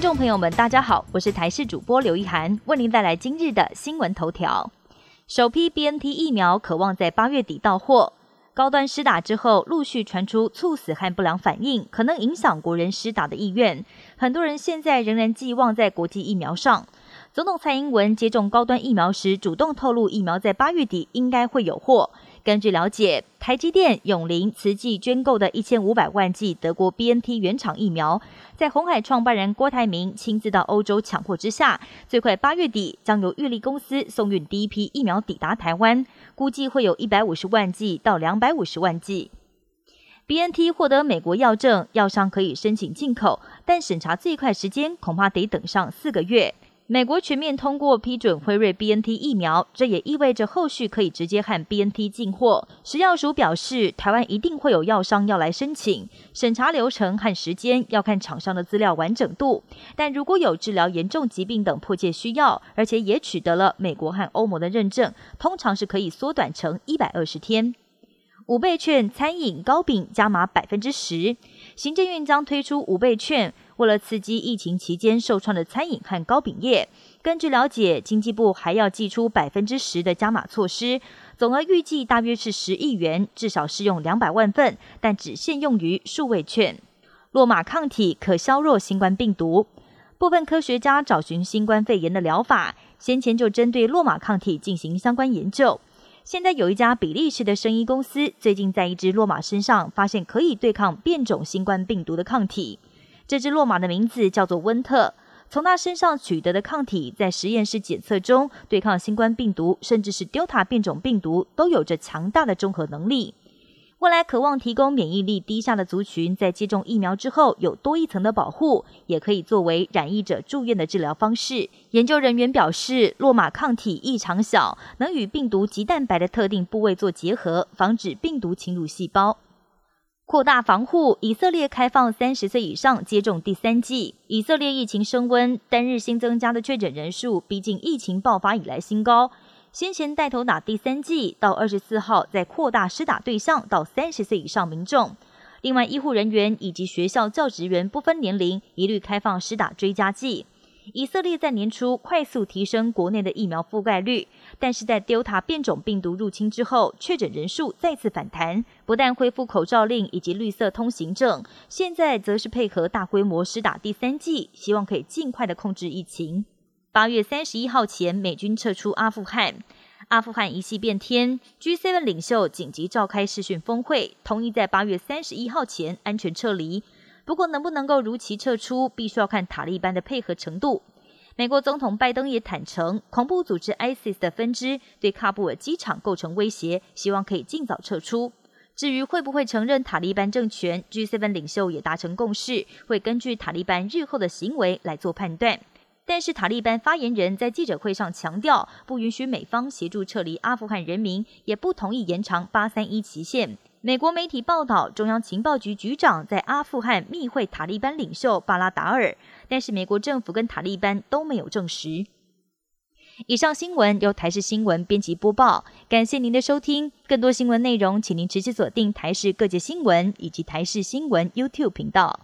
朋友们，大家好，我是台视主播刘一涵，为您带来今日的新闻头条。首批 BNT 疫苗渴望在八月底到货，高端施打之后，陆续传出猝死和不良反应，可能影响国人施打的意愿。很多人现在仍然寄望在国际疫苗上。总统蔡英文接种高端疫苗时，主动透露疫苗在八月底应该会有货。根据了解，台积电、永林、慈济捐购的一千五百万剂德国 BNT 原厂疫苗，在红海创办人郭台铭亲自到欧洲抢货之下，最快八月底将由玉立公司送运第一批疫苗抵达台湾，估计会有一百五十万剂到两百五十万剂。BNT 获得美国药证，药商可以申请进口，但审查最快时间恐怕得等上四个月。美国全面通过批准辉瑞 BNT 疫苗，这也意味着后续可以直接和 BNT 进货。食药署表示，台湾一定会有药商要来申请，审查流程和时间要看厂商的资料完整度。但如果有治疗严重疾病等迫切需要，而且也取得了美国和欧盟的认证，通常是可以缩短成一百二十天。五倍券餐饮糕饼加码百分之十，行政院将推出五倍券。为了刺激疫情期间受创的餐饮和糕饼业，根据了解，经济部还要寄出百分之十的加码措施，总额预计大约是十亿元，至少适用两百万份，但只限用于数位券。洛马抗体可削弱新冠病毒，部分科学家找寻新冠肺炎的疗法，先前就针对洛马抗体进行相关研究。现在有一家比利时的生医公司，最近在一只洛马身上发现可以对抗变种新冠病毒的抗体。这只骆马的名字叫做温特，从它身上取得的抗体，在实验室检测中对抗新冠病毒，甚至是 Delta 变种病毒，都有着强大的综合能力。未来渴望提供免疫力低下的族群，在接种疫苗之后有多一层的保护，也可以作为染疫者住院的治疗方式。研究人员表示，落马抗体异常小，能与病毒及蛋白的特定部位做结合，防止病毒侵入细胞。扩大防护，以色列开放三十岁以上接种第三剂。以色列疫情升温，单日新增加的确诊人数逼近疫情爆发以来新高。先前带头打第三剂，到二十四号再扩大施打对象到三十岁以上民众。另外，医护人员以及学校教职员不分年龄，一律开放施打追加剂。以色列在年初快速提升国内的疫苗覆盖率，但是在 Delta 变种病毒入侵之后，确诊人数再次反弹。不但恢复口罩令以及绿色通行证，现在则是配合大规模施打第三剂，希望可以尽快的控制疫情。八月三十一号前，美军撤出阿富汗，阿富汗一系变天，G7 领袖紧急召开视讯峰会，同意在八月三十一号前安全撤离。不过，能不能够如期撤出，必须要看塔利班的配合程度。美国总统拜登也坦诚，恐怖组织 ISIS 的分支对喀布尔机场构成威胁，希望可以尽早撤出。至于会不会承认塔利班政权，G7 领袖也达成共识，会根据塔利班日后的行为来做判断。但是，塔利班发言人在记者会上强调，不允许美方协助撤离阿富汗人民，也不同意延长八三一期限。美国媒体报道，中央情报局局长在阿富汗密会塔利班领袖巴拉达尔，但是美国政府跟塔利班都没有证实。以上新闻由台视新闻编辑播报，感谢您的收听。更多新闻内容，请您直接锁定台视各界新闻以及台视新闻 YouTube 频道。